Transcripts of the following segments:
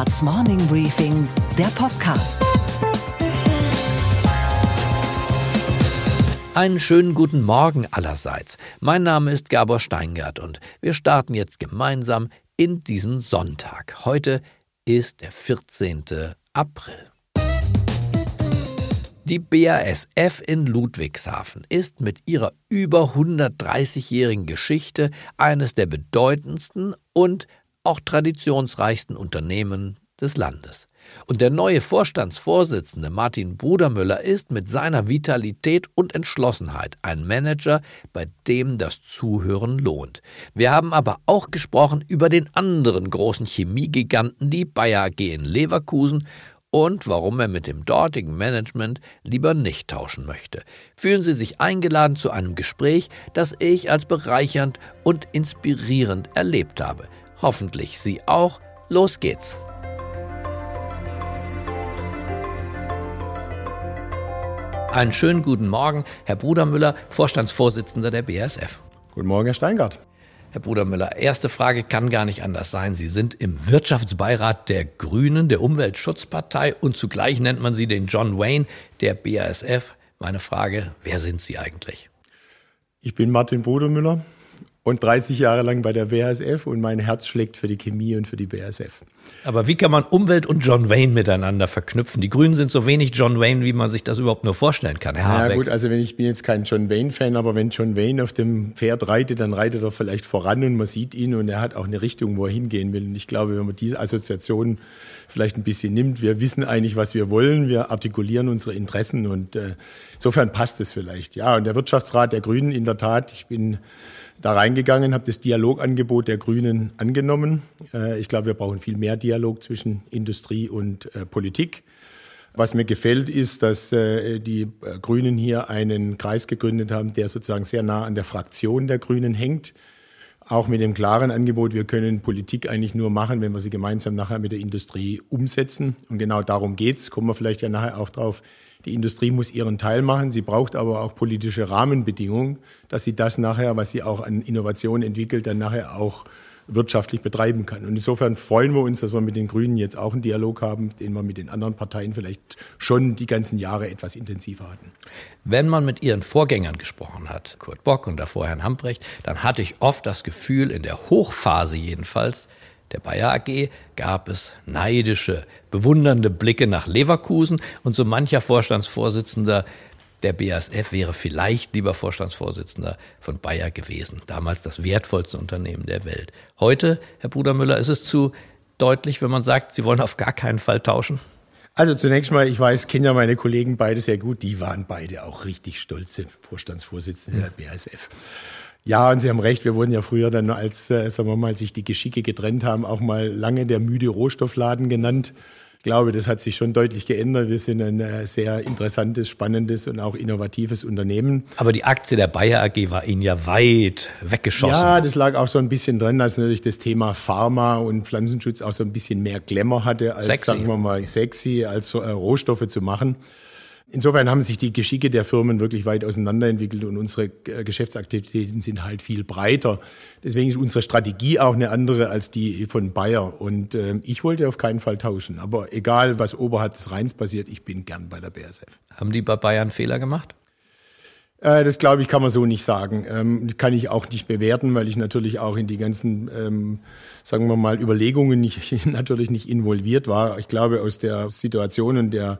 Handelsblatts Morning Briefing, der Podcast. Einen schönen guten Morgen allerseits. Mein Name ist Gabor Steingart und wir starten jetzt gemeinsam in diesen Sonntag. Heute ist der 14. April. Die BASF in Ludwigshafen ist mit ihrer über 130-jährigen Geschichte eines der bedeutendsten und auch traditionsreichsten Unternehmen des Landes. Und der neue Vorstandsvorsitzende Martin Brudermüller ist mit seiner Vitalität und Entschlossenheit ein Manager, bei dem das Zuhören lohnt. Wir haben aber auch gesprochen über den anderen großen Chemiegiganten, die Bayer AG in Leverkusen, und warum er mit dem dortigen Management lieber nicht tauschen möchte. Fühlen Sie sich eingeladen zu einem Gespräch, das ich als bereichernd und inspirierend erlebt habe. Hoffentlich Sie auch. Los geht's. Einen schönen guten Morgen, Herr Brudermüller, Vorstandsvorsitzender der BASF. Guten Morgen, Herr Steingart. Herr Brudermüller, erste Frage kann gar nicht anders sein. Sie sind im Wirtschaftsbeirat der Grünen, der Umweltschutzpartei und zugleich nennt man Sie den John Wayne der BASF. Meine Frage, wer sind Sie eigentlich? Ich bin Martin Brudermüller, und 30 Jahre lang bei der BASF und mein Herz schlägt für die Chemie und für die BASF. Aber wie kann man Umwelt und John Wayne miteinander verknüpfen? Die Grünen sind so wenig John Wayne, wie man sich das überhaupt nur vorstellen kann. Herr ja gut, also wenn ich bin jetzt kein John Wayne-Fan, aber wenn John Wayne auf dem Pferd reitet, dann reitet er vielleicht voran und man sieht ihn und er hat auch eine Richtung, wo er hingehen will. Und ich glaube, wenn man diese Assoziation vielleicht ein bisschen nimmt, wir wissen eigentlich, was wir wollen, wir artikulieren unsere Interessen und äh, insofern passt es vielleicht. Ja, und der Wirtschaftsrat der Grünen in der Tat, ich bin da reingegangen, habe das Dialogangebot der Grünen angenommen. Äh, ich glaube, wir brauchen viel mehr Dialog zwischen Industrie und äh, Politik. Was mir gefällt, ist, dass äh, die Grünen hier einen Kreis gegründet haben, der sozusagen sehr nah an der Fraktion der Grünen hängt. Auch mit dem klaren Angebot, wir können Politik eigentlich nur machen, wenn wir sie gemeinsam nachher mit der Industrie umsetzen. Und genau darum geht's. Kommen wir vielleicht ja nachher auch drauf. Die Industrie muss ihren Teil machen. Sie braucht aber auch politische Rahmenbedingungen, dass sie das nachher, was sie auch an Innovation entwickelt, dann nachher auch wirtschaftlich betreiben kann. Und insofern freuen wir uns, dass wir mit den Grünen jetzt auch einen Dialog haben, den wir mit den anderen Parteien vielleicht schon die ganzen Jahre etwas intensiver hatten. Wenn man mit ihren Vorgängern gesprochen hat, Kurt Bock und davor Herrn Hamprecht, dann hatte ich oft das Gefühl, in der Hochphase jedenfalls, der Bayer AG gab es neidische, bewundernde Blicke nach Leverkusen und so mancher Vorstandsvorsitzender der BASF wäre vielleicht lieber Vorstandsvorsitzender von Bayer gewesen. Damals das wertvollste Unternehmen der Welt. Heute, Herr Brudermüller, ist es zu deutlich, wenn man sagt, Sie wollen auf gar keinen Fall tauschen? Also zunächst mal, ich weiß, ja meine Kollegen beide sehr gut. Die waren beide auch richtig stolze Vorstandsvorsitzende der BASF. Ja, und Sie haben recht, wir wurden ja früher dann, als, äh, sagen wir mal, sich die Geschicke getrennt haben, auch mal lange der müde Rohstoffladen genannt. Ich glaube, das hat sich schon deutlich geändert. Wir sind ein äh, sehr interessantes, spannendes und auch innovatives Unternehmen. Aber die Aktie der Bayer AG war Ihnen ja weit weggeschossen. Ja, das lag auch so ein bisschen drin, dass natürlich das Thema Pharma und Pflanzenschutz auch so ein bisschen mehr Glamour hatte, als, sexy. sagen wir mal, sexy, als äh, Rohstoffe zu machen. Insofern haben sich die Geschicke der Firmen wirklich weit auseinanderentwickelt und unsere äh, Geschäftsaktivitäten sind halt viel breiter. Deswegen ist unsere Strategie auch eine andere als die von Bayer. Und äh, ich wollte auf keinen Fall tauschen. Aber egal, was oberhalb des Rheins passiert, ich bin gern bei der BASF. Haben die bei Bayern Fehler gemacht? Äh, das glaube ich, kann man so nicht sagen. Ähm, kann ich auch nicht bewerten, weil ich natürlich auch in die ganzen, ähm, sagen wir mal, Überlegungen nicht, natürlich nicht involviert war. Ich glaube, aus der Situation und der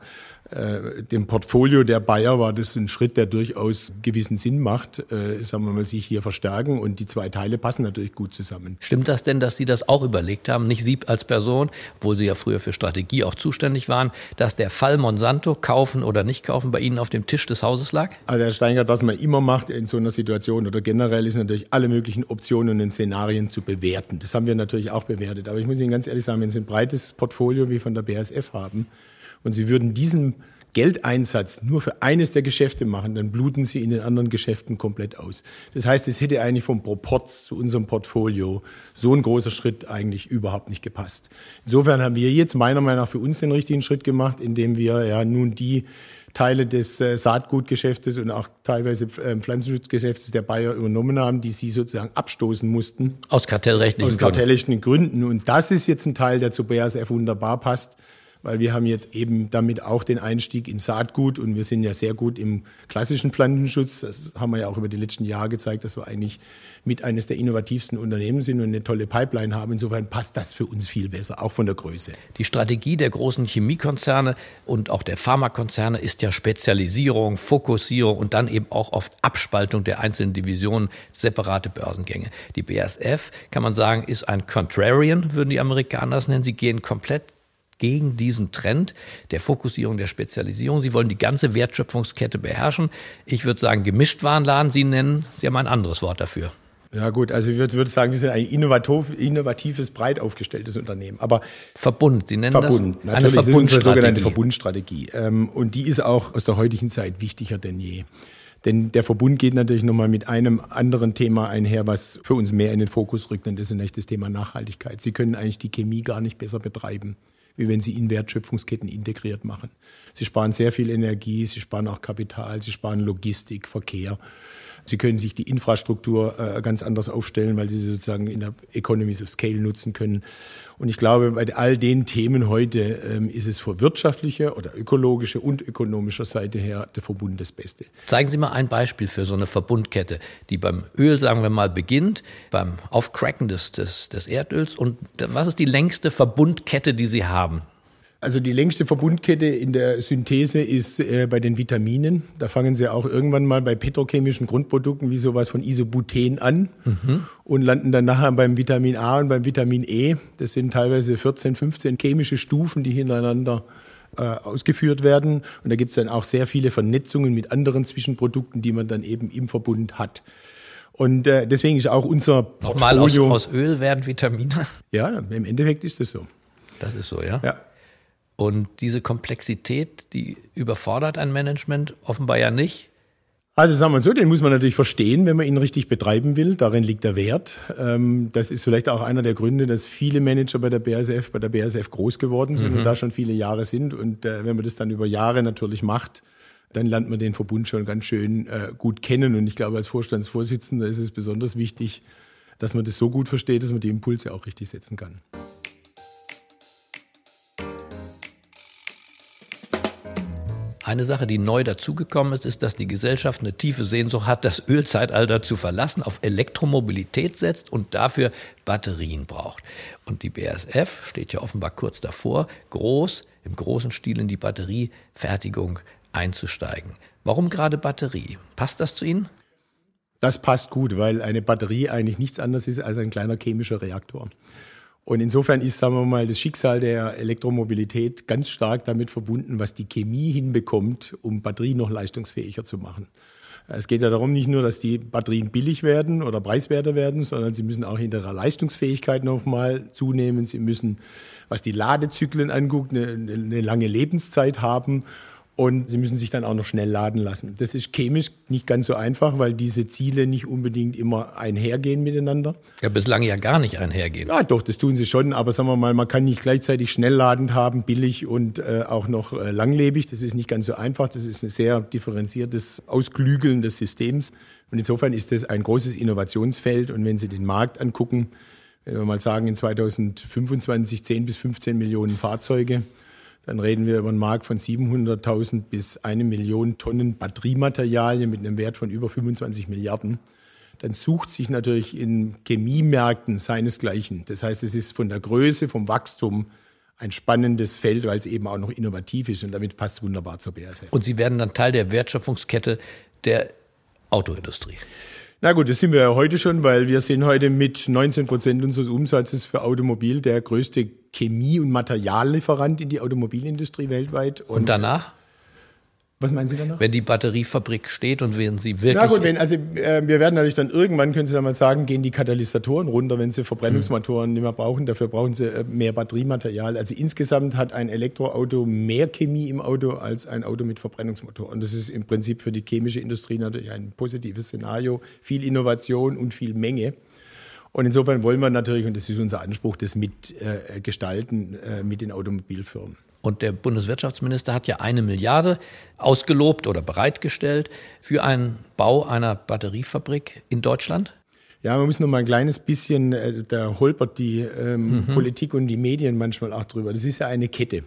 dem Portfolio der Bayer war das ein Schritt, der durchaus gewissen Sinn macht, äh, sagen wir mal, sich hier verstärken und die zwei Teile passen natürlich gut zusammen. Stimmt das denn, dass Sie das auch überlegt haben, nicht Sie als Person, obwohl Sie ja früher für Strategie auch zuständig waren, dass der Fall Monsanto kaufen oder nicht kaufen bei Ihnen auf dem Tisch des Hauses lag? Also Herr Steingart, was man immer macht in so einer Situation oder generell ist natürlich alle möglichen Optionen und Szenarien zu bewerten. Das haben wir natürlich auch bewertet. Aber ich muss Ihnen ganz ehrlich sagen, wenn Sie ein breites Portfolio wie von der BASF haben, und Sie würden diesem Geldeinsatz nur für eines der Geschäfte machen, dann bluten sie in den anderen Geschäften komplett aus. Das heißt, es hätte eigentlich vom Proporz zu unserem Portfolio so ein großer Schritt eigentlich überhaupt nicht gepasst. Insofern haben wir jetzt meiner Meinung nach für uns den richtigen Schritt gemacht, indem wir ja nun die Teile des äh, Saatgutgeschäftes und auch teilweise äh, Pflanzenschutzgeschäftes der Bayer übernommen haben, die sie sozusagen abstoßen mussten. Aus kartellrechtlichen Aus kartellrechtlichen Gründen. Und das ist jetzt ein Teil, der zu BASF wunderbar passt weil wir haben jetzt eben damit auch den Einstieg in Saatgut und wir sind ja sehr gut im klassischen Pflanzenschutz. Das haben wir ja auch über die letzten Jahre gezeigt, dass wir eigentlich mit eines der innovativsten Unternehmen sind und eine tolle Pipeline haben. Insofern passt das für uns viel besser, auch von der Größe. Die Strategie der großen Chemiekonzerne und auch der Pharmakonzerne ist ja Spezialisierung, Fokussierung und dann eben auch oft Abspaltung der einzelnen Divisionen, separate Börsengänge. Die BASF, kann man sagen, ist ein Contrarian, würden die Amerikaner es nennen. Sie gehen komplett gegen diesen Trend der Fokussierung, der Spezialisierung. Sie wollen die ganze Wertschöpfungskette beherrschen. Ich würde sagen, Gemischtwarenladen Sie nennen. Sie haben ein anderes Wort dafür. Ja gut, also ich würde, würde sagen, wir sind ein innovatives, breit aufgestelltes Unternehmen. Aber Verbund, Sie nennen Verbund, das natürlich eine Verbundstrategie. unsere sogenannte Verbundstrategie. Ähm, und die ist auch aus der heutigen Zeit wichtiger denn je. Denn der Verbund geht natürlich nochmal mit einem anderen Thema einher, was für uns mehr in den Fokus rückt, und das ist nämlich das Thema Nachhaltigkeit. Sie können eigentlich die Chemie gar nicht besser betreiben wie wenn sie in Wertschöpfungsketten integriert machen. Sie sparen sehr viel Energie, sie sparen auch Kapital, sie sparen Logistik, Verkehr. Sie können sich die Infrastruktur äh, ganz anders aufstellen, weil sie sie sozusagen in der Economies of Scale nutzen können. Und ich glaube, bei all den Themen heute ähm, ist es von wirtschaftlicher oder ökologischer und ökonomischer Seite her der Verbund das Beste. Zeigen Sie mal ein Beispiel für so eine Verbundkette, die beim Öl, sagen wir mal, beginnt, beim Aufcracken des, des, des Erdöls. Und was ist die längste Verbundkette, die Sie haben? Also die längste Verbundkette in der Synthese ist äh, bei den Vitaminen. Da fangen sie auch irgendwann mal bei petrochemischen Grundprodukten wie sowas von Isobuten an mhm. und landen dann nachher beim Vitamin A und beim Vitamin E. Das sind teilweise 14, 15 chemische Stufen, die hintereinander äh, ausgeführt werden. Und da gibt es dann auch sehr viele Vernetzungen mit anderen Zwischenprodukten, die man dann eben im Verbund hat. Und äh, deswegen ist auch unser Portfolio... Nochmal aus, aus Öl werden Vitamine? Ja, im Endeffekt ist das so. Das ist so, ja? Ja. Und diese Komplexität, die überfordert ein Management offenbar ja nicht. Also sagen wir so, den muss man natürlich verstehen, wenn man ihn richtig betreiben will. Darin liegt der Wert. Ähm, das ist vielleicht auch einer der Gründe, dass viele Manager bei der BASF, bei der BASF groß geworden sind mhm. und da schon viele Jahre sind. Und äh, wenn man das dann über Jahre natürlich macht, dann lernt man den Verbund schon ganz schön äh, gut kennen. Und ich glaube, als Vorstandsvorsitzender ist es besonders wichtig, dass man das so gut versteht, dass man die Impulse auch richtig setzen kann. Eine Sache, die neu dazugekommen ist, ist, dass die Gesellschaft eine tiefe Sehnsucht hat, das Ölzeitalter zu verlassen, auf Elektromobilität setzt und dafür Batterien braucht. Und die BASF steht ja offenbar kurz davor, groß, im großen Stil in die Batteriefertigung einzusteigen. Warum gerade Batterie? Passt das zu Ihnen? Das passt gut, weil eine Batterie eigentlich nichts anderes ist als ein kleiner chemischer Reaktor. Und insofern ist, sagen wir mal, das Schicksal der Elektromobilität ganz stark damit verbunden, was die Chemie hinbekommt, um Batterien noch leistungsfähiger zu machen. Es geht ja darum, nicht nur, dass die Batterien billig werden oder preiswerter werden, sondern sie müssen auch in ihrer Leistungsfähigkeit nochmal zunehmen. Sie müssen, was die Ladezyklen anguckt, eine, eine lange Lebenszeit haben und sie müssen sich dann auch noch schnell laden lassen. Das ist chemisch nicht ganz so einfach, weil diese Ziele nicht unbedingt immer einhergehen miteinander. Ja, bislang ja gar nicht einhergehen. Ja, doch, das tun sie schon. Aber sagen wir mal, man kann nicht gleichzeitig schnellladend haben, billig und äh, auch noch äh, langlebig. Das ist nicht ganz so einfach. Das ist ein sehr differenziertes Ausklügeln des Systems. Und insofern ist das ein großes Innovationsfeld. Und wenn Sie den Markt angucken, wenn wir mal sagen, in 2025 10 bis 15 Millionen Fahrzeuge, dann reden wir über einen Markt von 700.000 bis eine Million Tonnen Batteriematerialien mit einem Wert von über 25 Milliarden. Dann sucht sich natürlich in Chemiemärkten seinesgleichen. Das heißt, es ist von der Größe, vom Wachstum ein spannendes Feld, weil es eben auch noch innovativ ist und damit passt wunderbar zur BASF. Und Sie werden dann Teil der Wertschöpfungskette der Autoindustrie. Na gut, das sind wir ja heute schon, weil wir sind heute mit 19 Prozent unseres Umsatzes für Automobil der größte Chemie- und Materiallieferant in die Automobilindustrie weltweit. Und, und danach? Was meinen Sie danach? Wenn die Batteriefabrik steht und wenn sie wirklich. Na gut, wenn, also äh, wir werden natürlich dann irgendwann, können Sie dann mal sagen, gehen die Katalysatoren runter, wenn Sie Verbrennungsmotoren mhm. nicht mehr brauchen. Dafür brauchen Sie äh, mehr Batteriematerial. Also insgesamt hat ein Elektroauto mehr Chemie im Auto als ein Auto mit Verbrennungsmotor. Und das ist im Prinzip für die chemische Industrie natürlich ein positives Szenario. Viel Innovation und viel Menge. Und insofern wollen wir natürlich, und das ist unser Anspruch, das mitgestalten äh, äh, mit den Automobilfirmen. Und der Bundeswirtschaftsminister hat ja eine Milliarde ausgelobt oder bereitgestellt für einen Bau einer Batteriefabrik in Deutschland. Ja, man muss noch mal ein kleines bisschen, äh, da holpert die ähm, mhm. Politik und die Medien manchmal auch drüber. Das ist ja eine Kette.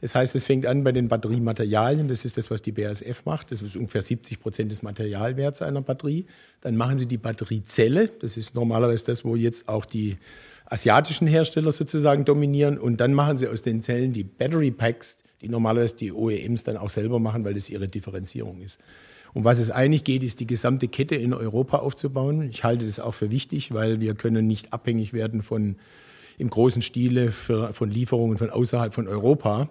Das heißt, es fängt an bei den Batteriematerialien. Das ist das, was die BASF macht. Das ist ungefähr 70 Prozent des Materialwerts einer Batterie. Dann machen sie die Batteriezelle. Das ist normalerweise das, wo jetzt auch die asiatischen Hersteller sozusagen dominieren. Und dann machen sie aus den Zellen die Battery Packs, die normalerweise die OEMs dann auch selber machen, weil das ihre Differenzierung ist. Um was es eigentlich geht, ist die gesamte Kette in Europa aufzubauen. Ich halte das auch für wichtig, weil wir können nicht abhängig werden von im großen Stile für, von Lieferungen von außerhalb von Europa.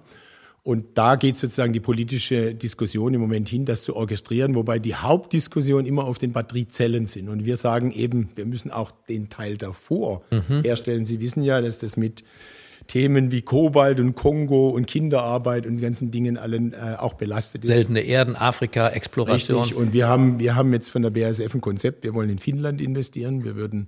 Und da geht sozusagen die politische Diskussion im Moment hin, das zu orchestrieren, wobei die Hauptdiskussion immer auf den Batteriezellen sind. Und wir sagen eben, wir müssen auch den Teil davor mhm. herstellen. Sie wissen ja, dass das mit Themen wie Kobalt und Kongo und Kinderarbeit und ganzen Dingen allen äh, auch belastet ist. Seltene Erden, Afrika, Exploration. Richtig. Und wir haben, wir haben jetzt von der BASF ein Konzept. Wir wollen in Finnland investieren. Wir würden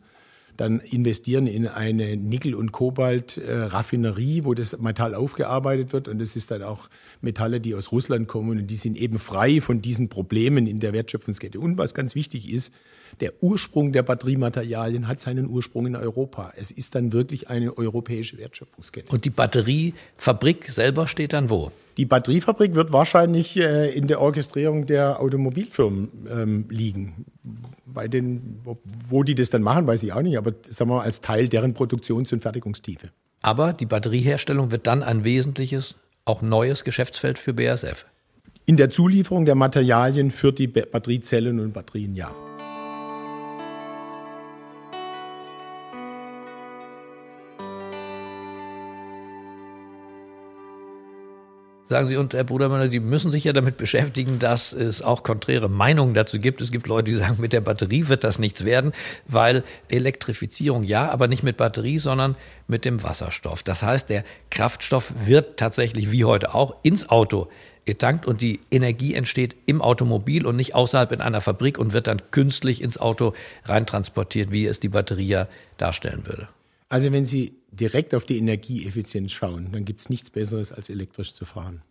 dann investieren in eine Nickel- und Kobalt-Raffinerie, wo das Metall aufgearbeitet wird. Und das ist dann auch Metalle, die aus Russland kommen und die sind eben frei von diesen Problemen in der Wertschöpfungskette. Und was ganz wichtig ist, der Ursprung der Batteriematerialien hat seinen Ursprung in Europa. Es ist dann wirklich eine europäische Wertschöpfungskette. Und die Batteriefabrik selber steht dann wo? Die Batteriefabrik wird wahrscheinlich äh, in der Orchestrierung der Automobilfirmen ähm, liegen. Bei den, wo die das dann machen, weiß ich auch nicht, aber sagen wir mal als Teil deren Produktions- und Fertigungstiefe. Aber die Batterieherstellung wird dann ein wesentliches, auch neues Geschäftsfeld für BASF. In der Zulieferung der Materialien für die Batteriezellen und Batterien, ja. Sagen Sie, und Herr Brudermann, Sie müssen sich ja damit beschäftigen, dass es auch konträre Meinungen dazu gibt. Es gibt Leute, die sagen, mit der Batterie wird das nichts werden, weil Elektrifizierung ja, aber nicht mit Batterie, sondern mit dem Wasserstoff. Das heißt, der Kraftstoff wird tatsächlich wie heute auch ins Auto getankt und die Energie entsteht im Automobil und nicht außerhalb in einer Fabrik und wird dann künstlich ins Auto reintransportiert, wie es die Batterie ja darstellen würde. Also wenn Sie direkt auf die Energieeffizienz schauen, dann gibt es nichts Besseres, als elektrisch zu fahren.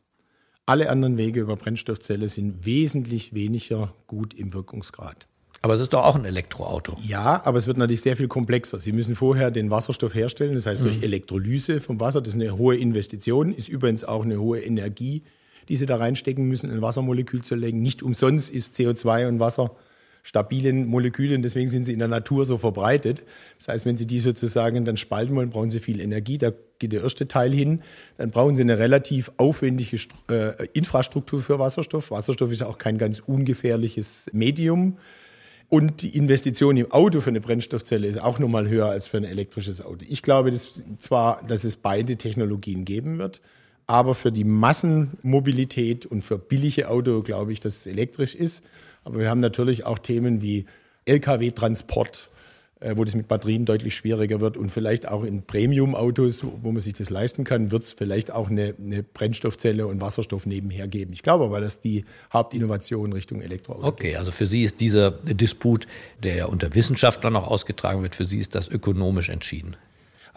Alle anderen Wege über Brennstoffzelle sind wesentlich weniger gut im Wirkungsgrad. Aber es ist doch auch ein Elektroauto. Ja, aber es wird natürlich sehr viel komplexer. Sie müssen vorher den Wasserstoff herstellen, das heißt durch mhm. Elektrolyse vom Wasser. Das ist eine hohe Investition, ist übrigens auch eine hohe Energie, die Sie da reinstecken müssen, ein Wassermolekül zu legen. Nicht umsonst ist CO2 und Wasser stabilen Molekülen, deswegen sind sie in der Natur so verbreitet. Das heißt, wenn Sie die sozusagen dann spalten wollen, brauchen Sie viel Energie. Da geht der erste Teil hin. Dann brauchen Sie eine relativ aufwendige äh, Infrastruktur für Wasserstoff. Wasserstoff ist auch kein ganz ungefährliches Medium. Und die Investition im Auto für eine Brennstoffzelle ist auch nochmal höher als für ein elektrisches Auto. Ich glaube dass zwar, dass es beide Technologien geben wird, aber für die Massenmobilität und für billige Auto glaube ich, dass es elektrisch ist. Aber wir haben natürlich auch Themen wie Lkw-Transport, äh, wo das mit Batterien deutlich schwieriger wird. Und vielleicht auch in Premium-Autos, wo man sich das leisten kann, wird es vielleicht auch eine, eine, Brennstoffzelle und Wasserstoff nebenher geben. Ich glaube aber, dass die Hauptinnovation Richtung Elektroauto Okay, also für Sie ist dieser Disput, der ja unter Wissenschaftlern noch ausgetragen wird, für Sie ist das ökonomisch entschieden.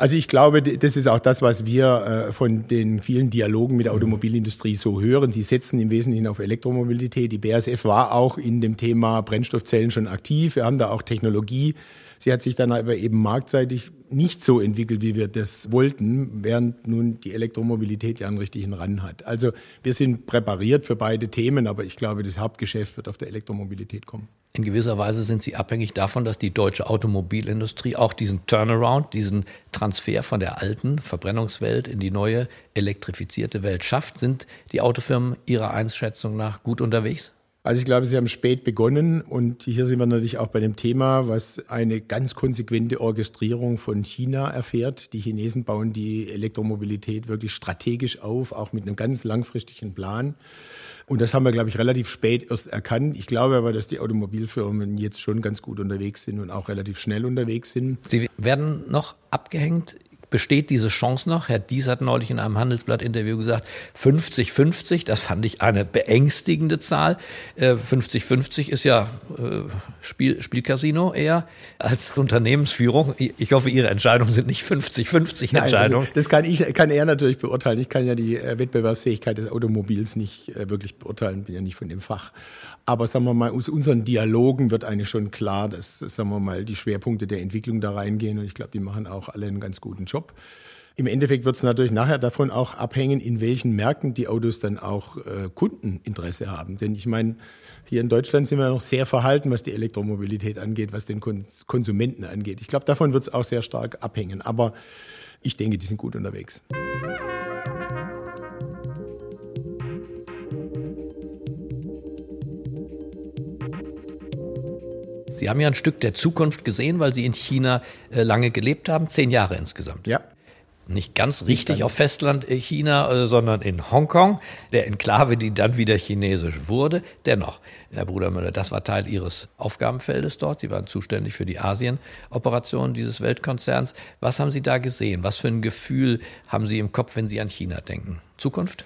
Also ich glaube, das ist auch das, was wir äh, von den vielen Dialogen mit der Automobilindustrie so hören. Sie setzen im Wesentlichen auf Elektromobilität. Die BASF war auch in dem Thema Brennstoffzellen schon aktiv. Wir haben da auch Technologie. Sie hat sich dann aber eben marktseitig nicht so entwickelt, wie wir das wollten, während nun die Elektromobilität ja einen richtigen Ran hat. Also wir sind präpariert für beide Themen, aber ich glaube, das Hauptgeschäft wird auf der Elektromobilität kommen. In gewisser Weise sind Sie abhängig davon, dass die deutsche Automobilindustrie auch diesen Turnaround, diesen Transfer von der alten Verbrennungswelt in die neue elektrifizierte Welt schafft. Sind die Autofirmen Ihrer Einschätzung nach gut unterwegs? Also ich glaube, Sie haben spät begonnen und hier sind wir natürlich auch bei dem Thema, was eine ganz konsequente Orchestrierung von China erfährt. Die Chinesen bauen die Elektromobilität wirklich strategisch auf, auch mit einem ganz langfristigen Plan. Und das haben wir, glaube ich, relativ spät erst erkannt. Ich glaube aber, dass die Automobilfirmen jetzt schon ganz gut unterwegs sind und auch relativ schnell unterwegs sind. Sie werden noch abgehängt besteht diese Chance noch? Herr Dies hat neulich in einem Handelsblatt-Interview gesagt, 50-50, das fand ich eine beängstigende Zahl. 50-50 äh, ist ja äh, Spiel, Spielcasino eher als Unternehmensführung. Ich hoffe, Ihre Entscheidungen sind nicht 50-50 Entscheidungen. Also das kann, ich, kann er natürlich beurteilen. Ich kann ja die äh, Wettbewerbsfähigkeit des Automobils nicht wirklich beurteilen, bin ja nicht von dem Fach. Aber sagen wir mal, aus unseren Dialogen wird eigentlich schon klar, dass, sagen wir mal, die Schwerpunkte der Entwicklung da reingehen. Und ich glaube, die machen auch alle einen ganz guten Job. Im Endeffekt wird es natürlich nachher davon auch abhängen, in welchen Märkten die Autos dann auch äh, Kundeninteresse haben. Denn ich meine, hier in Deutschland sind wir noch sehr verhalten, was die Elektromobilität angeht, was den Konsumenten angeht. Ich glaube, davon wird es auch sehr stark abhängen. Aber ich denke, die sind gut unterwegs. Sie haben ja ein Stück der Zukunft gesehen, weil Sie in China äh, lange gelebt haben, zehn Jahre insgesamt. Ja. Nicht ganz richtig Nicht ganz. auf Festland äh, China, äh, sondern in Hongkong, der Enklave, die dann wieder chinesisch wurde. Dennoch, Herr Bruder Müller, das war Teil Ihres Aufgabenfeldes dort. Sie waren zuständig für die Asien-Operation dieses Weltkonzerns. Was haben Sie da gesehen? Was für ein Gefühl haben Sie im Kopf, wenn Sie an China denken? Zukunft?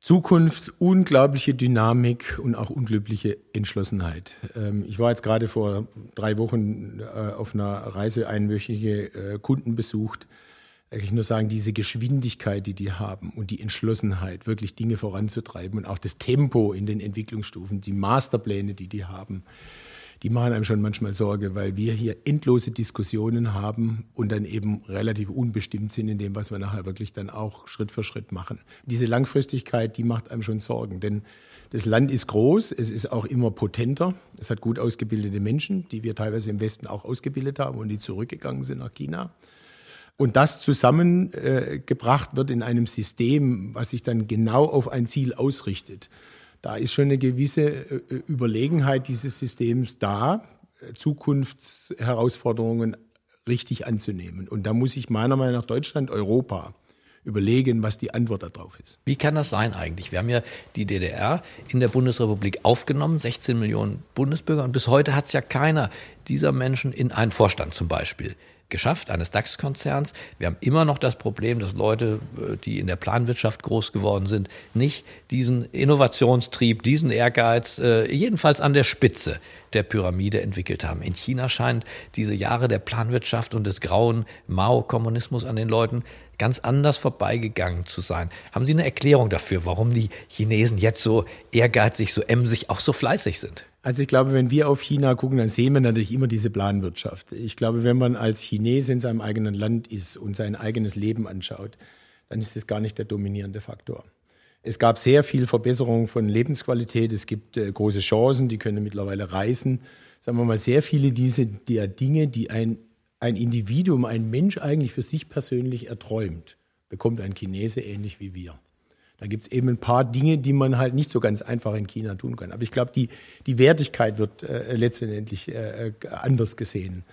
Zukunft, unglaubliche Dynamik und auch unglückliche Entschlossenheit. Ähm, ich war jetzt gerade vor drei Wochen äh, auf einer Reise einwöchige äh, Kunden besucht. Ich nur sagen, diese Geschwindigkeit, die die haben und die Entschlossenheit, wirklich Dinge voranzutreiben und auch das Tempo in den Entwicklungsstufen, die Masterpläne, die die haben, die machen einem schon manchmal Sorge, weil wir hier endlose Diskussionen haben und dann eben relativ unbestimmt sind in dem, was wir nachher wirklich dann auch Schritt für Schritt machen. Diese Langfristigkeit, die macht einem schon Sorgen, denn das Land ist groß, es ist auch immer potenter, es hat gut ausgebildete Menschen, die wir teilweise im Westen auch ausgebildet haben und die zurückgegangen sind nach China. Und das zusammengebracht äh, wird in einem System, was sich dann genau auf ein Ziel ausrichtet da ist schon eine gewisse äh, Überlegenheit dieses Systems da, äh, Zukunftsherausforderungen richtig anzunehmen. Und da muss ich meiner Meinung nach Deutschland, Europa überlegen, was die Antwort darauf ist. Wie kann das sein eigentlich? Wir haben ja die DDR in der Bundesrepublik aufgenommen, 16 Millionen Bundesbürger, und bis heute hat es ja keiner dieser Menschen in einen Vorstand zum Beispiel geschafft, eines DAX-Konzerns. Wir haben immer noch das Problem, dass Leute, äh, die in der Planwirtschaft groß geworden sind, nicht diesen Innovationstrieb, diesen Ehrgeiz, äh, jedenfalls an der Spitze der Pyramide entwickelt haben. In China scheint diese Jahre der Planwirtschaft und des grauen Mao-Kommunismus an den Leuten ganz anders vorbeigegangen zu sein. Haben Sie eine Erklärung dafür, warum die Chinesen jetzt so ehrgeizig, so emsig, auch so fleißig sind? Also ich glaube, wenn wir auf China gucken, dann sehen wir natürlich immer diese Planwirtschaft. Ich glaube, wenn man als Chinese in seinem eigenen Land ist und sein eigenes Leben anschaut, dann ist das gar nicht der dominierende Faktor. Es gab sehr viel Verbesserung von Lebensqualität. Es gibt äh, große Chancen, die können mittlerweile reisen. Sagen wir mal, sehr viele dieser der Dinge, die ein, ein Individuum, ein Mensch eigentlich für sich persönlich erträumt, bekommt ein Chinese ähnlich wie wir. Da gibt es eben ein paar Dinge, die man halt nicht so ganz einfach in China tun kann. Aber ich glaube, die, die Wertigkeit wird äh, letztendlich äh, anders gesehen.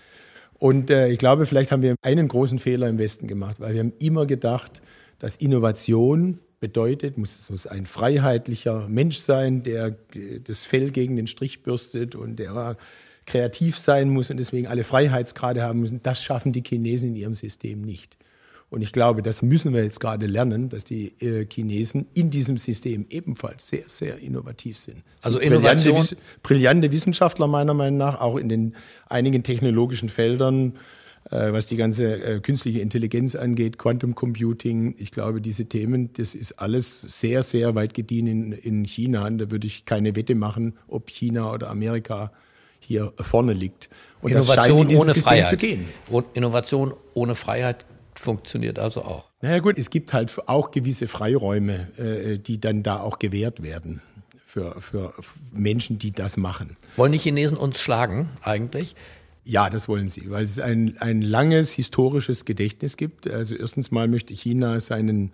Und äh, ich glaube, vielleicht haben wir einen großen Fehler im Westen gemacht, weil wir haben immer gedacht, dass Innovation bedeutet, muss, muss ein freiheitlicher Mensch sein, der das Fell gegen den Strich bürstet und der kreativ sein muss und deswegen alle Freiheitsgrade haben müssen. Das schaffen die Chinesen in ihrem System nicht. Und ich glaube, das müssen wir jetzt gerade lernen, dass die äh, Chinesen in diesem System ebenfalls sehr, sehr innovativ sind. Also Innovation. Brillante, brillante, Wissenschaftler meiner Meinung nach, auch in den einigen technologischen Feldern, äh, was die ganze äh, künstliche Intelligenz angeht, Quantum Computing. Ich glaube, diese Themen, das ist alles sehr, sehr weit gediehen in, in China. Und da würde ich keine Wette machen, ob China oder Amerika hier vorne liegt. Und Innovation ohne System Freiheit. Innovation ohne Freiheit funktioniert also auch. Naja gut, es gibt halt auch gewisse Freiräume, äh, die dann da auch gewährt werden für, für Menschen, die das machen. Wollen die Chinesen uns schlagen eigentlich? Ja, das wollen sie, weil es ein, ein langes historisches Gedächtnis gibt. Also erstens mal möchte China seinen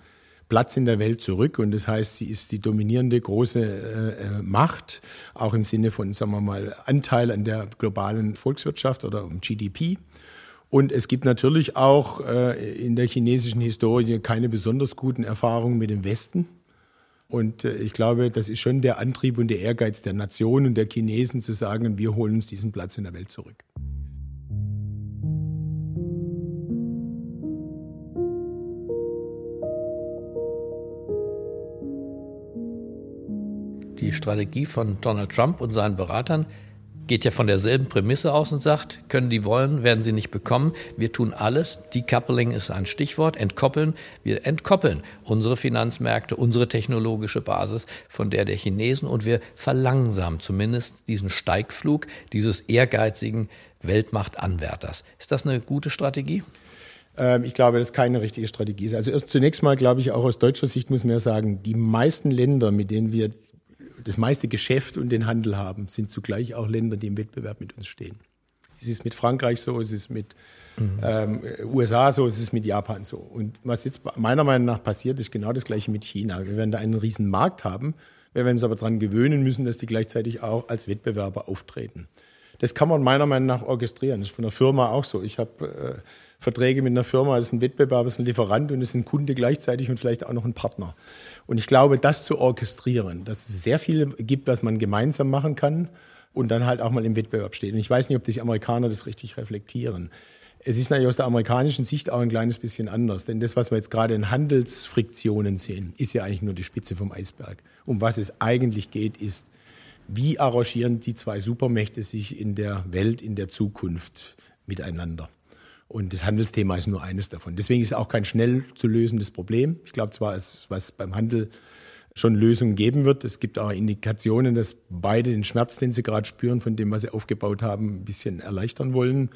Platz in der Welt zurück und das heißt, sie ist die dominierende große äh, Macht, auch im Sinne von, sagen wir mal, Anteil an der globalen Volkswirtschaft oder um GDP. Und es gibt natürlich auch äh, in der chinesischen Historie keine besonders guten Erfahrungen mit dem Westen. Und äh, ich glaube, das ist schon der Antrieb und der Ehrgeiz der Nation und der Chinesen zu sagen, wir holen uns diesen Platz in der Welt zurück. Die Strategie von Donald Trump und seinen Beratern geht ja von derselben Prämisse aus und sagt, können die wollen, werden sie nicht bekommen. Wir tun alles. Decoupling ist ein Stichwort. Entkoppeln. Wir entkoppeln unsere Finanzmärkte, unsere technologische Basis von der der Chinesen und wir verlangsamen zumindest diesen Steigflug dieses ehrgeizigen Weltmachtanwärters. Ist das eine gute Strategie? Ähm, ich glaube, das ist keine richtige Strategie. Also erst zunächst mal, glaube ich, auch aus deutscher Sicht muss man ja sagen, die meisten Länder, mit denen wir das meiste Geschäft und den Handel haben, sind zugleich auch Länder, die im Wettbewerb mit uns stehen. Es ist mit Frankreich so, es ist mit mhm. ähm, USA so, es ist mit Japan so. Und was jetzt meiner Meinung nach passiert, ist genau das Gleiche mit China. Wir werden da einen riesen Markt haben. Wir werden uns aber daran gewöhnen müssen, dass die gleichzeitig auch als Wettbewerber auftreten. Das kann man meiner Meinung nach orchestrieren. Das ist von der Firma auch so. Ich habe äh, Verträge mit einer Firma, das ist ein Wettbewerber, das ist ein Lieferant und das ist ein Kunde gleichzeitig und vielleicht auch noch ein Partner. Und ich glaube, das zu orchestrieren, dass es sehr viel gibt, was man gemeinsam machen kann und dann halt auch mal im Wettbewerb steht. Und ich weiß nicht, ob die Amerikaner das richtig reflektieren. Es ist natürlich aus der amerikanischen Sicht auch ein kleines bisschen anders, denn das, was wir jetzt gerade in Handelsfriktionen sehen, ist ja eigentlich nur die Spitze vom Eisberg. Um was es eigentlich geht, ist, wie arrangieren die zwei Supermächte sich in der Welt, in der Zukunft miteinander? Und das Handelsthema ist nur eines davon. Deswegen ist es auch kein schnell zu lösendes Problem. Ich glaube zwar, es, was beim Handel schon Lösungen geben wird. Es gibt auch Indikationen, dass beide den Schmerz, den sie gerade spüren, von dem, was sie aufgebaut haben, ein bisschen erleichtern wollen.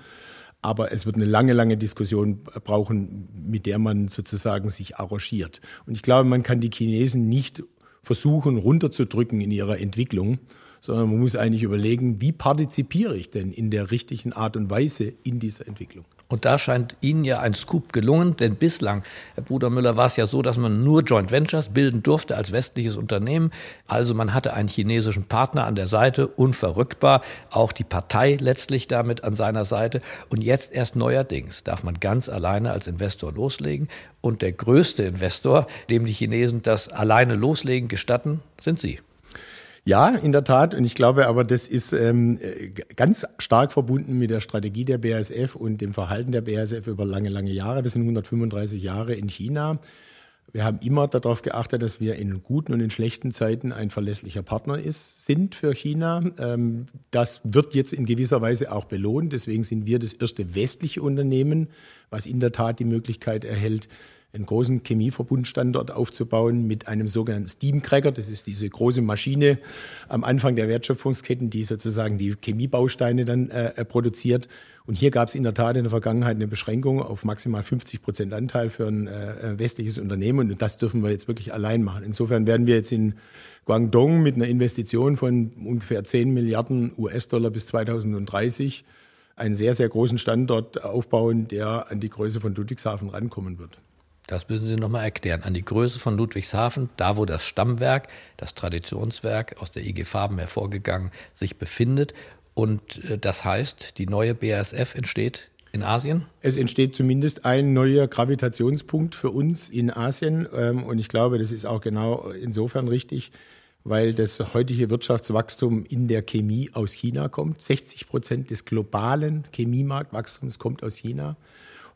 Aber es wird eine lange, lange Diskussion brauchen, mit der man sozusagen sich arrangiert. Und ich glaube, man kann die Chinesen nicht versuchen, runterzudrücken in ihrer Entwicklung, sondern man muss eigentlich überlegen, wie partizipiere ich denn in der richtigen Art und Weise in dieser Entwicklung. Und da scheint Ihnen ja ein Scoop gelungen, denn bislang, Herr Bruder Müller, war es ja so, dass man nur Joint Ventures bilden durfte als westliches Unternehmen. Also man hatte einen chinesischen Partner an der Seite, unverrückbar, auch die Partei letztlich damit an seiner Seite. Und jetzt erst neuerdings darf man ganz alleine als Investor loslegen. Und der größte Investor, dem die Chinesen das alleine loslegen gestatten, sind Sie. Ja, in der Tat. Und ich glaube aber, das ist ähm, ganz stark verbunden mit der Strategie der BASF und dem Verhalten der BASF über lange, lange Jahre. Wir sind 135 Jahre in China. Wir haben immer darauf geachtet, dass wir in guten und in schlechten Zeiten ein verlässlicher Partner ist, sind für China. Ähm, das wird jetzt in gewisser Weise auch belohnt. Deswegen sind wir das erste westliche Unternehmen, was in der Tat die Möglichkeit erhält, einen großen Chemieverbundstandort aufzubauen mit einem sogenannten Steamcracker. Das ist diese große Maschine am Anfang der Wertschöpfungsketten, die sozusagen die Chemiebausteine dann äh, produziert. Und hier gab es in der Tat in der Vergangenheit eine Beschränkung auf maximal 50 Prozent Anteil für ein äh, westliches Unternehmen. Und das dürfen wir jetzt wirklich allein machen. Insofern werden wir jetzt in Guangdong mit einer Investition von ungefähr 10 Milliarden US-Dollar bis 2030 einen sehr, sehr großen Standort aufbauen, der an die Größe von Ludwigshafen rankommen wird. Das müssen Sie nochmal erklären. An die Größe von Ludwigshafen, da wo das Stammwerk, das Traditionswerk aus der IG Farben hervorgegangen sich befindet. Und äh, das heißt, die neue BASF entsteht in Asien? Es entsteht zumindest ein neuer Gravitationspunkt für uns in Asien. Ähm, und ich glaube, das ist auch genau insofern richtig, weil das heutige Wirtschaftswachstum in der Chemie aus China kommt. 60 Prozent des globalen Chemiemarktwachstums kommt aus China.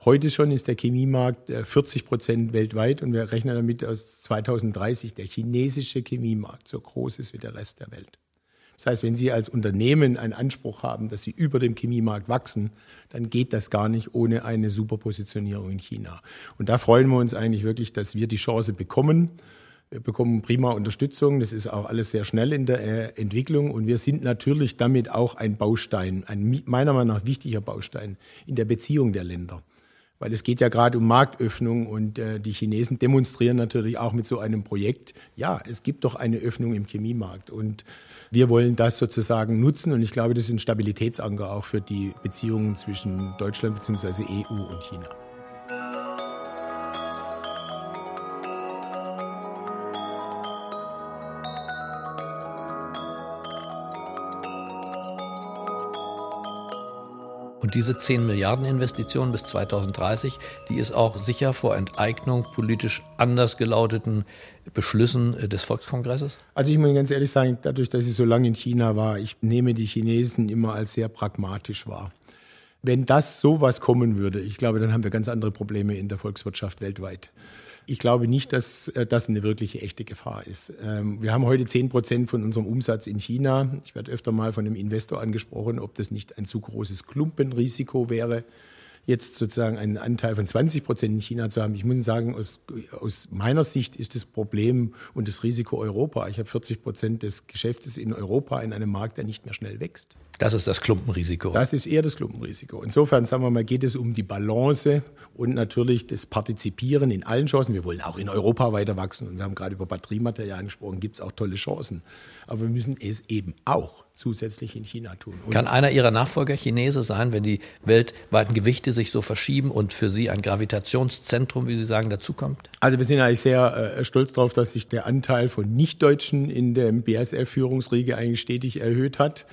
Heute schon ist der Chemiemarkt 40 äh, Prozent weltweit und wir rechnen damit, dass 2030 der chinesische Chemiemarkt so groß ist wie der Rest der Welt. Das heißt, wenn Sie als Unternehmen einen Anspruch haben, dass Sie über dem Chemiemarkt wachsen, dann geht das gar nicht ohne eine Superpositionierung in China. Und da freuen wir uns eigentlich wirklich, dass wir die Chance bekommen. Wir bekommen prima Unterstützung. Das ist auch alles sehr schnell in der äh, Entwicklung. Und wir sind natürlich damit auch ein Baustein, ein meiner Meinung nach wichtiger Baustein in der Beziehung der Länder weil es geht ja gerade um Marktöffnung und äh, die Chinesen demonstrieren natürlich auch mit so einem Projekt, ja, es gibt doch eine Öffnung im Chemiemarkt und wir wollen das sozusagen nutzen und ich glaube, das ist ein Stabilitätsanker auch für die Beziehungen zwischen Deutschland bzw. EU und China. Und diese 10 Milliarden Investition bis 2030, die ist auch sicher vor Enteignung politisch anders gelauteten Beschlüssen äh, des Volkskongresses? Also ich muss ganz ehrlich sagen, dadurch, dass ich so lange in China war, ich nehme die Chinesen immer als sehr pragmatisch wahr. Wenn das sowas kommen würde, ich glaube, dann haben wir ganz andere Probleme in der Volkswirtschaft weltweit. Ich glaube nicht, dass äh, das eine wirkliche echte Gefahr ist. Ähm, wir haben heute 10 Prozent von unserem Umsatz in China. Ich werde öfter mal von einem Investor angesprochen, ob das nicht ein zu großes Klumpenrisiko wäre jetzt sozusagen einen Anteil von 20 Prozent in China zu haben. Ich muss sagen, aus, aus meiner Sicht ist das Problem und das Risiko Europa. Ich habe 40 Prozent des Geschäftes in Europa in einem Markt, der nicht mehr schnell wächst. Das ist das Klumpenrisiko. Das ist eher das Klumpenrisiko. Insofern, sagen wir mal, geht es um die Balance und natürlich das Partizipieren in allen Chancen. Wir wollen auch in Europa weiter wachsen und wir haben gerade über Batteriematerialien gesprochen, gibt es auch tolle Chancen. Aber wir müssen es eben auch zusätzlich in China tun. Und Kann einer Ihrer Nachfolger Chinese sein, wenn die weltweiten Gewichte sich so verschieben und für Sie ein Gravitationszentrum, wie Sie sagen, dazukommt? Also wir sind eigentlich sehr äh, stolz darauf, dass sich der Anteil von Nichtdeutschen in der BASF-Führungsriege eigentlich stetig erhöht hat.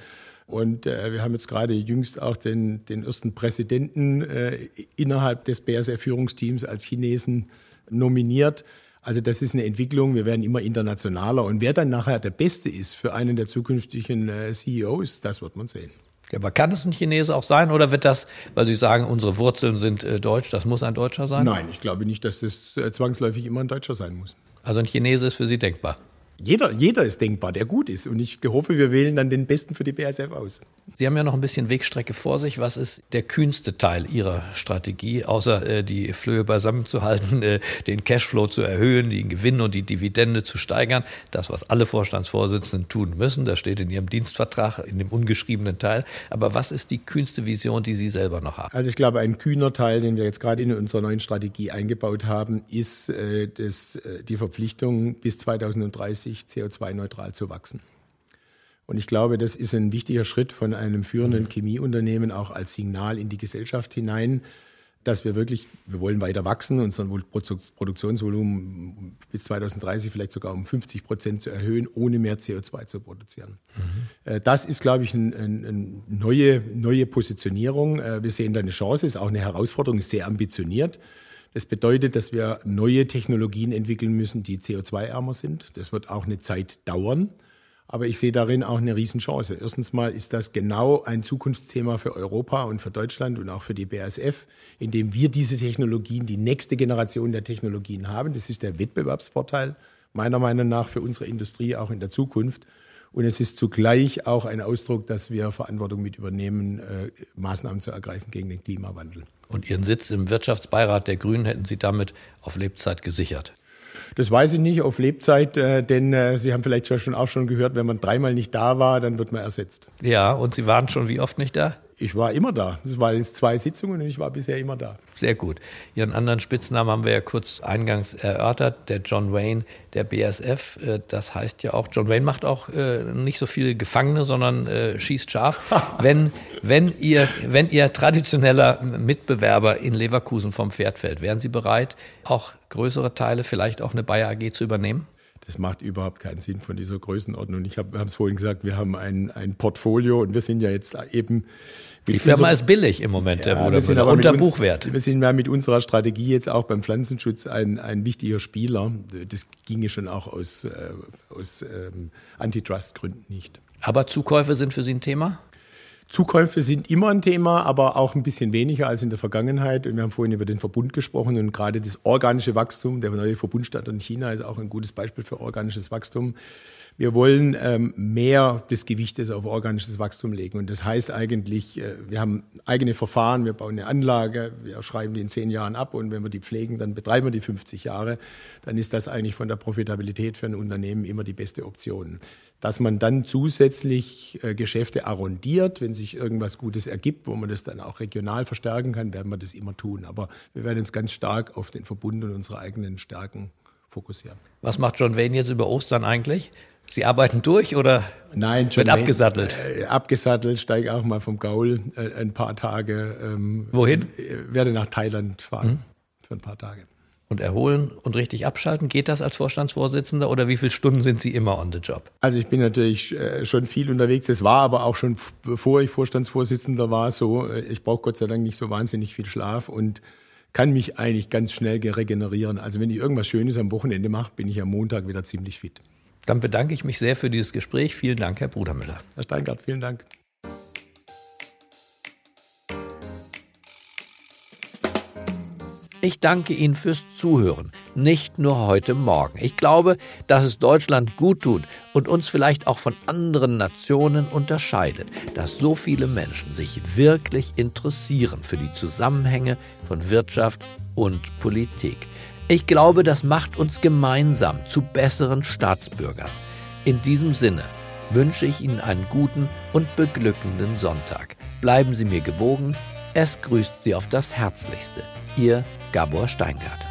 Und äh, wir haben jetzt gerade jüngst auch den, den ersten Präsidenten äh, innerhalb des BASF-Führungsteams als Chinesen nominiert. Also das ist eine Entwicklung, wir werden immer internationaler. Und wer dann nachher der Beste ist für einen der zukünftigen äh, CEOs, das wird man sehen. aber kann es ein Chinese auch sein oder wird das, weil Sie sagen, unsere Wurzeln sind äh, deutsch, das muss ein Deutscher sein? Nein, ich glaube nicht, dass das äh, zwangsläufig immer ein Deutscher sein muss. Also ein Chinese ist für Sie denkbar? Jeder, jeder ist denkbar, der gut ist. Und ich hoffe, wir wählen dann den Besten für die BASF aus. Sie haben ja noch ein bisschen Wegstrecke vor sich. Was ist der kühnste Teil Ihrer Strategie, außer äh, die Flöhe beisammen zu halten, äh, den Cashflow zu erhöhen, den Gewinn und die Dividende zu steigern? Das, was alle Vorstandsvorsitzenden tun müssen, das steht in Ihrem Dienstvertrag, in dem ungeschriebenen Teil. Aber was ist die kühnste Vision, die Sie selber noch haben? Also ich glaube, ein kühner Teil, den wir jetzt gerade in unserer neuen Strategie eingebaut haben, ist äh, das, äh, die Verpflichtung bis 2030 2030 CO2-neutral zu wachsen. Und ich glaube, das ist ein wichtiger Schritt von einem führenden mhm. Chemieunternehmen auch als Signal in die Gesellschaft hinein, dass wir wirklich, wir wollen weiter wachsen, unser Produktionsvolumen bis 2030 vielleicht sogar um 50 Prozent zu erhöhen, ohne mehr CO2 zu produzieren. Mhm. Das ist, glaube ich, eine ein neue, neue Positionierung. Äh, wir sehen da eine Chance, ist auch eine Herausforderung, ist sehr ambitioniert. Das bedeutet, dass wir neue Technologien entwickeln müssen, die CO2-ärmer sind. Das wird auch eine Zeit dauern. Aber ich sehe darin auch eine Riesenchance. Erstens mal ist das genau ein Zukunftsthema für Europa und für Deutschland und auch für die BASF, indem wir diese Technologien, die nächste Generation der Technologien haben. Das ist der Wettbewerbsvorteil meiner Meinung nach für unsere Industrie auch in der Zukunft. Und es ist zugleich auch ein Ausdruck, dass wir Verantwortung mit übernehmen, äh, Maßnahmen zu ergreifen gegen den Klimawandel. Und Ihren Sitz im Wirtschaftsbeirat der Grünen hätten Sie damit auf Lebzeit gesichert? Das weiß ich nicht auf Lebzeit, äh, denn äh, Sie haben vielleicht schon auch schon gehört, wenn man dreimal nicht da war, dann wird man ersetzt. Ja, und Sie waren schon wie oft nicht da? Ich war immer da. Es waren jetzt zwei Sitzungen und ich war bisher immer da. Sehr gut. Ihren anderen Spitznamen haben wir ja kurz eingangs erörtert, der John Wayne der BSF. Äh, das heißt ja auch, John Wayne macht auch äh, nicht so viele Gefangene, sondern äh, schießt scharf. wenn, wenn, ihr, wenn ihr traditioneller Mitbewerber in Leverkusen vom Pferd fällt, wären Sie bereit, auch größere Teile, vielleicht auch eine Bayer AG zu übernehmen? Das macht überhaupt keinen Sinn von dieser Größenordnung. Ich habe es vorhin gesagt, wir haben ein, ein Portfolio und wir sind ja jetzt eben die Firma ist billig im Moment, ja, Bruder, wir unter uns, Buchwert. Wir sind ja mit unserer Strategie jetzt auch beim Pflanzenschutz ein, ein wichtiger Spieler. Das ginge schon auch aus, äh, aus ähm, Antitrust-Gründen nicht. Aber Zukäufe sind für Sie ein Thema? Zukäufe sind immer ein Thema, aber auch ein bisschen weniger als in der Vergangenheit. Und wir haben vorhin über den Verbund gesprochen und gerade das organische Wachstum, der neue Verbundstandort in China ist auch ein gutes Beispiel für organisches Wachstum. Wir wollen ähm, mehr des Gewichtes auf organisches Wachstum legen. Und das heißt eigentlich, äh, wir haben eigene Verfahren, wir bauen eine Anlage, wir schreiben die in zehn Jahren ab und wenn wir die pflegen, dann betreiben wir die 50 Jahre. Dann ist das eigentlich von der Profitabilität für ein Unternehmen immer die beste Option. Dass man dann zusätzlich äh, Geschäfte arrondiert, wenn sich irgendwas Gutes ergibt, wo man das dann auch regional verstärken kann, werden wir das immer tun. Aber wir werden uns ganz stark auf den Verbund und unsere eigenen Stärken fokussieren. Was macht John Wayne jetzt über Ostern eigentlich? Sie arbeiten durch oder Nein, wird abgesattelt? Äh, abgesattelt, steige auch mal vom Gaul äh, ein paar Tage. Ähm, Wohin? Äh, werde nach Thailand fahren hm? für ein paar Tage. Und erholen und richtig abschalten. Geht das als Vorstandsvorsitzender oder wie viele Stunden sind Sie immer on the job? Also ich bin natürlich äh, schon viel unterwegs. Es war aber auch schon bevor ich Vorstandsvorsitzender war so. Äh, ich brauche Gott sei Dank nicht so wahnsinnig viel Schlaf und kann mich eigentlich ganz schnell regenerieren. Also wenn ich irgendwas Schönes am Wochenende mache, bin ich am Montag wieder ziemlich fit. Dann bedanke ich mich sehr für dieses Gespräch. Vielen Dank, Herr Brudermüller. Herr Steingart, vielen Dank. Ich danke Ihnen fürs Zuhören, nicht nur heute Morgen. Ich glaube, dass es Deutschland gut tut und uns vielleicht auch von anderen Nationen unterscheidet, dass so viele Menschen sich wirklich interessieren für die Zusammenhänge von Wirtschaft und Politik. Ich glaube, das macht uns gemeinsam zu besseren Staatsbürgern. In diesem Sinne wünsche ich Ihnen einen guten und beglückenden Sonntag. Bleiben Sie mir gewogen. Es grüßt Sie auf das Herzlichste. Ihr Gabor Steingart.